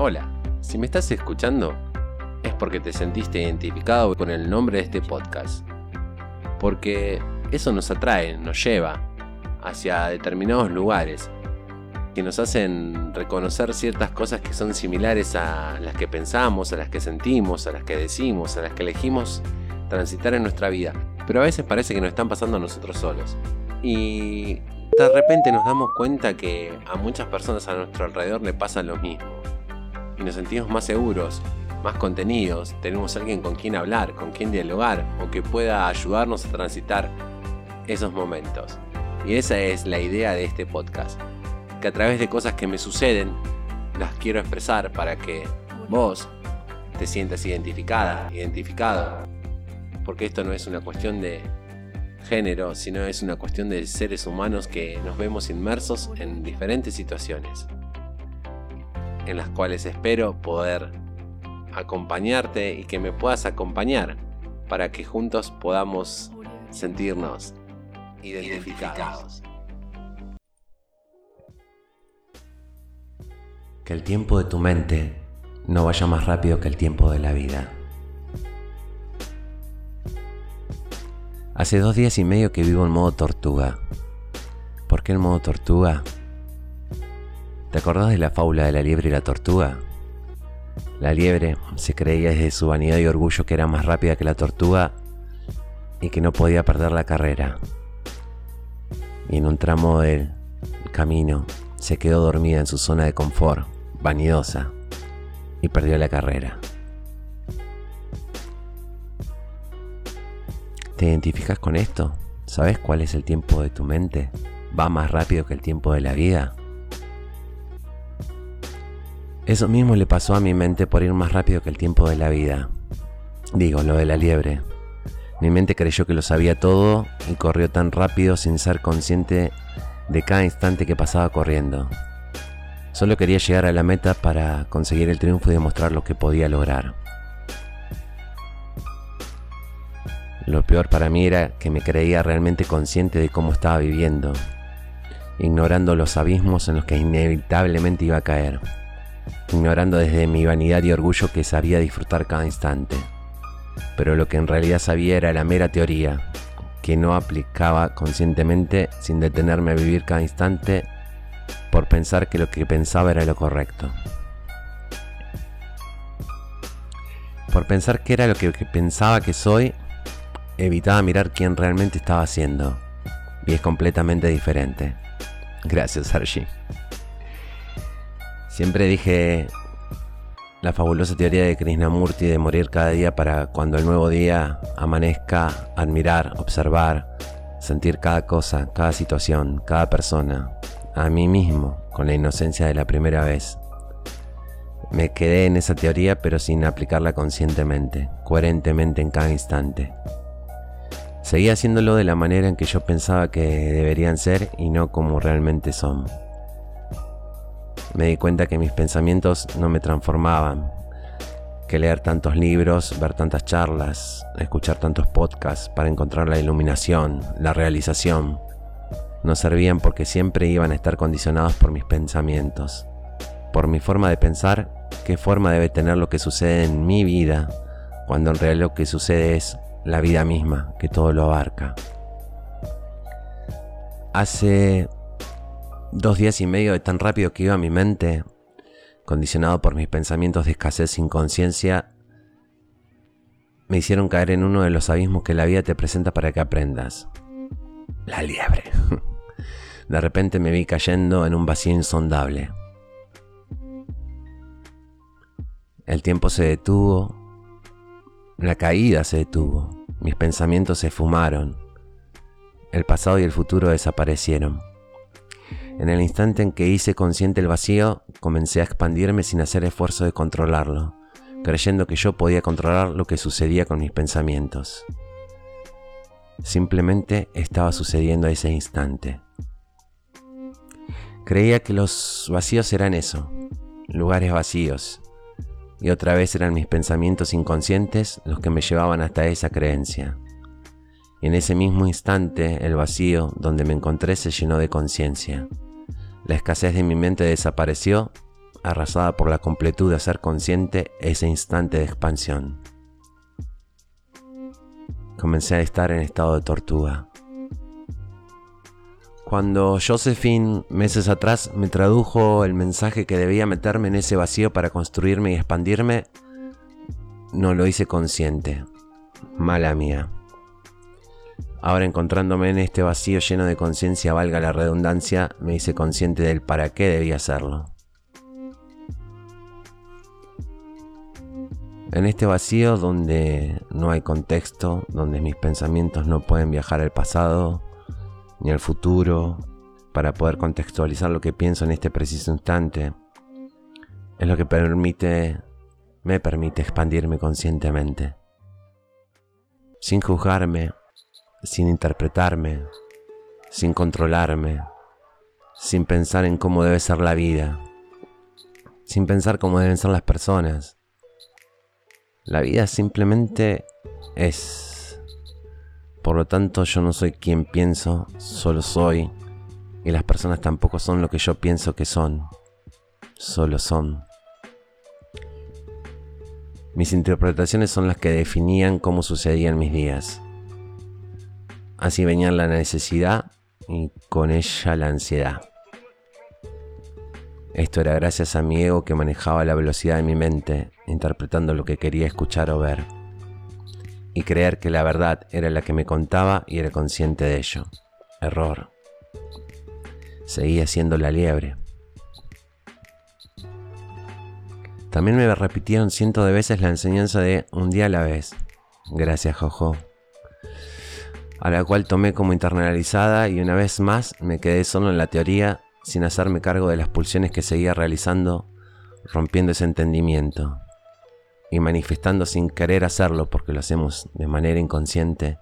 Hola, si me estás escuchando es porque te sentiste identificado con el nombre de este podcast. Porque eso nos atrae, nos lleva hacia determinados lugares que nos hacen reconocer ciertas cosas que son similares a las que pensamos, a las que sentimos, a las que decimos, a las que elegimos transitar en nuestra vida. Pero a veces parece que nos están pasando a nosotros solos. Y de repente nos damos cuenta que a muchas personas a nuestro alrededor le pasa lo mismo y nos sentimos más seguros, más contenidos, tenemos alguien con quien hablar, con quien dialogar o que pueda ayudarnos a transitar esos momentos. Y esa es la idea de este podcast, que a través de cosas que me suceden, las quiero expresar para que vos te sientas identificada, identificado. Porque esto no es una cuestión de género, sino es una cuestión de seres humanos que nos vemos inmersos en diferentes situaciones en las cuales espero poder acompañarte y que me puedas acompañar para que juntos podamos sentirnos identificados. Que el tiempo de tu mente no vaya más rápido que el tiempo de la vida. Hace dos días y medio que vivo en modo tortuga. ¿Por qué en modo tortuga? ¿Te acordás de la fábula de la liebre y la tortuga? La liebre se creía desde su vanidad y orgullo que era más rápida que la tortuga y que no podía perder la carrera. Y en un tramo del camino se quedó dormida en su zona de confort, vanidosa, y perdió la carrera. ¿Te identificas con esto? ¿Sabes cuál es el tiempo de tu mente? ¿Va más rápido que el tiempo de la vida? Eso mismo le pasó a mi mente por ir más rápido que el tiempo de la vida. Digo, lo de la liebre. Mi mente creyó que lo sabía todo y corrió tan rápido sin ser consciente de cada instante que pasaba corriendo. Solo quería llegar a la meta para conseguir el triunfo y demostrar lo que podía lograr. Lo peor para mí era que me creía realmente consciente de cómo estaba viviendo, ignorando los abismos en los que inevitablemente iba a caer ignorando desde mi vanidad y orgullo que sabía disfrutar cada instante. Pero lo que en realidad sabía era la mera teoría, que no aplicaba conscientemente sin detenerme a vivir cada instante por pensar que lo que pensaba era lo correcto. Por pensar que era lo que pensaba que soy, evitaba mirar quién realmente estaba haciendo. Y es completamente diferente. Gracias, Archie. Siempre dije la fabulosa teoría de Krishnamurti de morir cada día para cuando el nuevo día amanezca, admirar, observar, sentir cada cosa, cada situación, cada persona, a mí mismo, con la inocencia de la primera vez. Me quedé en esa teoría pero sin aplicarla conscientemente, coherentemente en cada instante. Seguía haciéndolo de la manera en que yo pensaba que deberían ser y no como realmente son. Me di cuenta que mis pensamientos no me transformaban, que leer tantos libros, ver tantas charlas, escuchar tantos podcasts para encontrar la iluminación, la realización, no servían porque siempre iban a estar condicionados por mis pensamientos, por mi forma de pensar qué forma debe tener lo que sucede en mi vida, cuando en realidad lo que sucede es la vida misma, que todo lo abarca. Hace Dos días y medio de tan rápido que iba mi mente, condicionado por mis pensamientos de escasez sin conciencia, me hicieron caer en uno de los abismos que la vida te presenta para que aprendas. La liebre. De repente me vi cayendo en un vacío insondable. El tiempo se detuvo, la caída se detuvo, mis pensamientos se fumaron, el pasado y el futuro desaparecieron. En el instante en que hice consciente el vacío, comencé a expandirme sin hacer esfuerzo de controlarlo, creyendo que yo podía controlar lo que sucedía con mis pensamientos. Simplemente estaba sucediendo a ese instante. Creía que los vacíos eran eso, lugares vacíos, y otra vez eran mis pensamientos inconscientes los que me llevaban hasta esa creencia. Y en ese mismo instante el vacío donde me encontré se llenó de conciencia. La escasez de mi mente desapareció arrasada por la completud de ser consciente ese instante de expansión. Comencé a estar en estado de tortuga. Cuando Josephine, meses atrás, me tradujo el mensaje que debía meterme en ese vacío para construirme y expandirme, no lo hice consciente. Mala mía. Ahora encontrándome en este vacío lleno de conciencia, valga la redundancia, me hice consciente del para qué debía hacerlo. En este vacío donde no hay contexto, donde mis pensamientos no pueden viajar al pasado ni al futuro para poder contextualizar lo que pienso en este preciso instante, es lo que permite, me permite expandirme conscientemente, sin juzgarme, sin interpretarme, sin controlarme, sin pensar en cómo debe ser la vida, sin pensar cómo deben ser las personas. La vida simplemente es. Por lo tanto, yo no soy quien pienso, solo soy. Y las personas tampoco son lo que yo pienso que son. Solo son. Mis interpretaciones son las que definían cómo sucedían mis días. Así venía la necesidad y con ella la ansiedad. Esto era gracias a mi ego que manejaba la velocidad de mi mente, interpretando lo que quería escuchar o ver. Y creer que la verdad era la que me contaba y era consciente de ello. Error. Seguía siendo la liebre. También me repitieron cientos de veces la enseñanza de un día a la vez. Gracias, Jojo a la cual tomé como internalizada y una vez más me quedé solo en la teoría sin hacerme cargo de las pulsiones que seguía realizando, rompiendo ese entendimiento y manifestando sin querer hacerlo porque lo hacemos de manera inconsciente,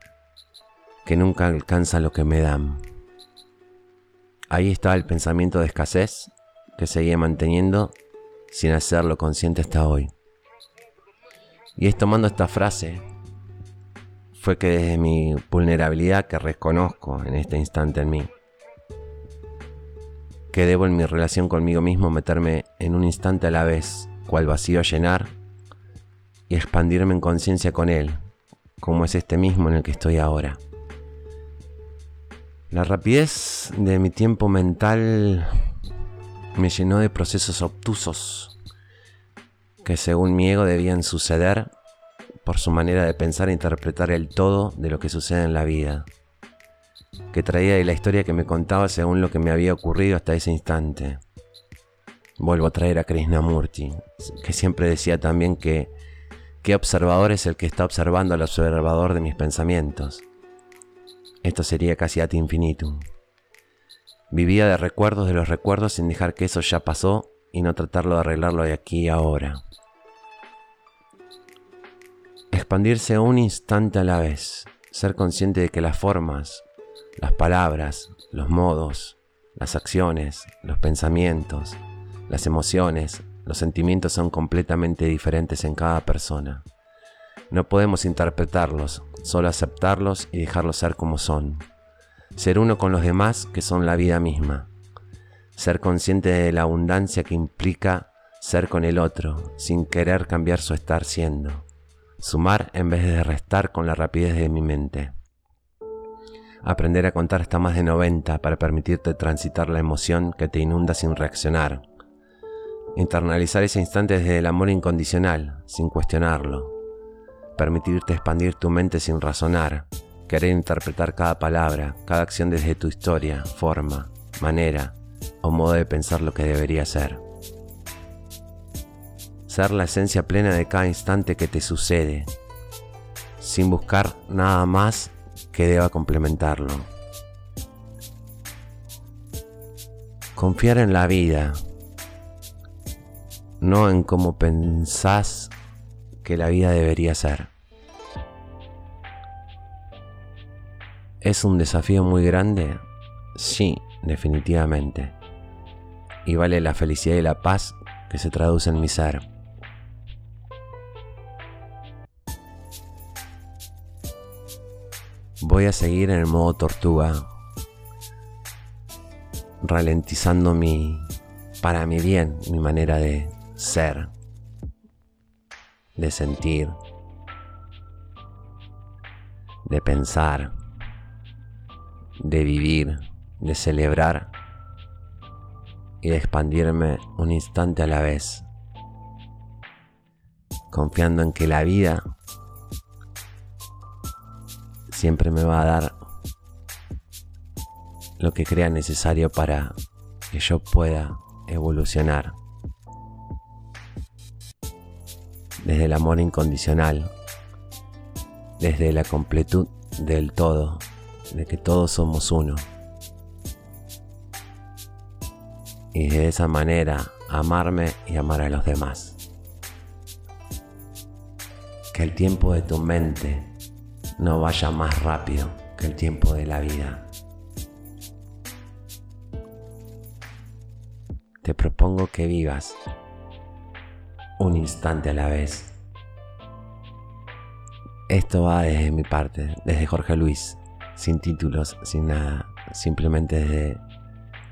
que nunca alcanza lo que me dan. Ahí estaba el pensamiento de escasez que seguía manteniendo sin hacerlo consciente hasta hoy. Y es tomando esta frase fue que desde mi vulnerabilidad que reconozco en este instante en mí, que debo en mi relación conmigo mismo meterme en un instante a la vez, cual vacío a llenar, y expandirme en conciencia con él, como es este mismo en el que estoy ahora. La rapidez de mi tiempo mental me llenó de procesos obtusos que según mi ego debían suceder por su manera de pensar e interpretar el todo de lo que sucede en la vida, que traía de la historia que me contaba según lo que me había ocurrido hasta ese instante. Vuelvo a traer a Krishnamurti, que siempre decía también que qué observador es el que está observando al observador de mis pensamientos. Esto sería casi ad infinitum. Vivía de recuerdos de los recuerdos sin dejar que eso ya pasó y no tratarlo de arreglarlo de aquí y ahora expandirse un instante a la vez, ser consciente de que las formas, las palabras, los modos, las acciones, los pensamientos, las emociones, los sentimientos son completamente diferentes en cada persona. No podemos interpretarlos, solo aceptarlos y dejarlos ser como son. Ser uno con los demás que son la vida misma. Ser consciente de la abundancia que implica ser con el otro, sin querer cambiar su estar siendo sumar en vez de restar con la rapidez de mi mente. Aprender a contar hasta más de 90 para permitirte transitar la emoción que te inunda sin reaccionar. Internalizar ese instante desde el amor incondicional, sin cuestionarlo. Permitirte expandir tu mente sin razonar. Querer interpretar cada palabra, cada acción desde tu historia, forma, manera o modo de pensar lo que debería ser la esencia plena de cada instante que te sucede, sin buscar nada más que deba complementarlo. Confiar en la vida, no en cómo pensás que la vida debería ser. ¿Es un desafío muy grande? Sí, definitivamente. Y vale la felicidad y la paz que se traduce en mi ser. Voy a seguir en el modo tortuga, ralentizando mi, para mi bien, mi manera de ser, de sentir, de pensar, de vivir, de celebrar y de expandirme un instante a la vez, confiando en que la vida siempre me va a dar lo que crea necesario para que yo pueda evolucionar. Desde el amor incondicional, desde la completud del todo, de que todos somos uno. Y de esa manera amarme y amar a los demás. Que el tiempo de tu mente no vaya más rápido que el tiempo de la vida. Te propongo que vivas un instante a la vez. Esto va desde mi parte, desde Jorge Luis, sin títulos, sin nada, simplemente desde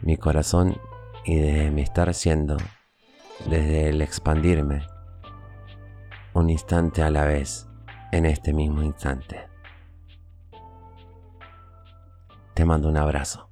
mi corazón y desde mi estar siendo, desde el expandirme, un instante a la vez, en este mismo instante. Te mando un abrazo.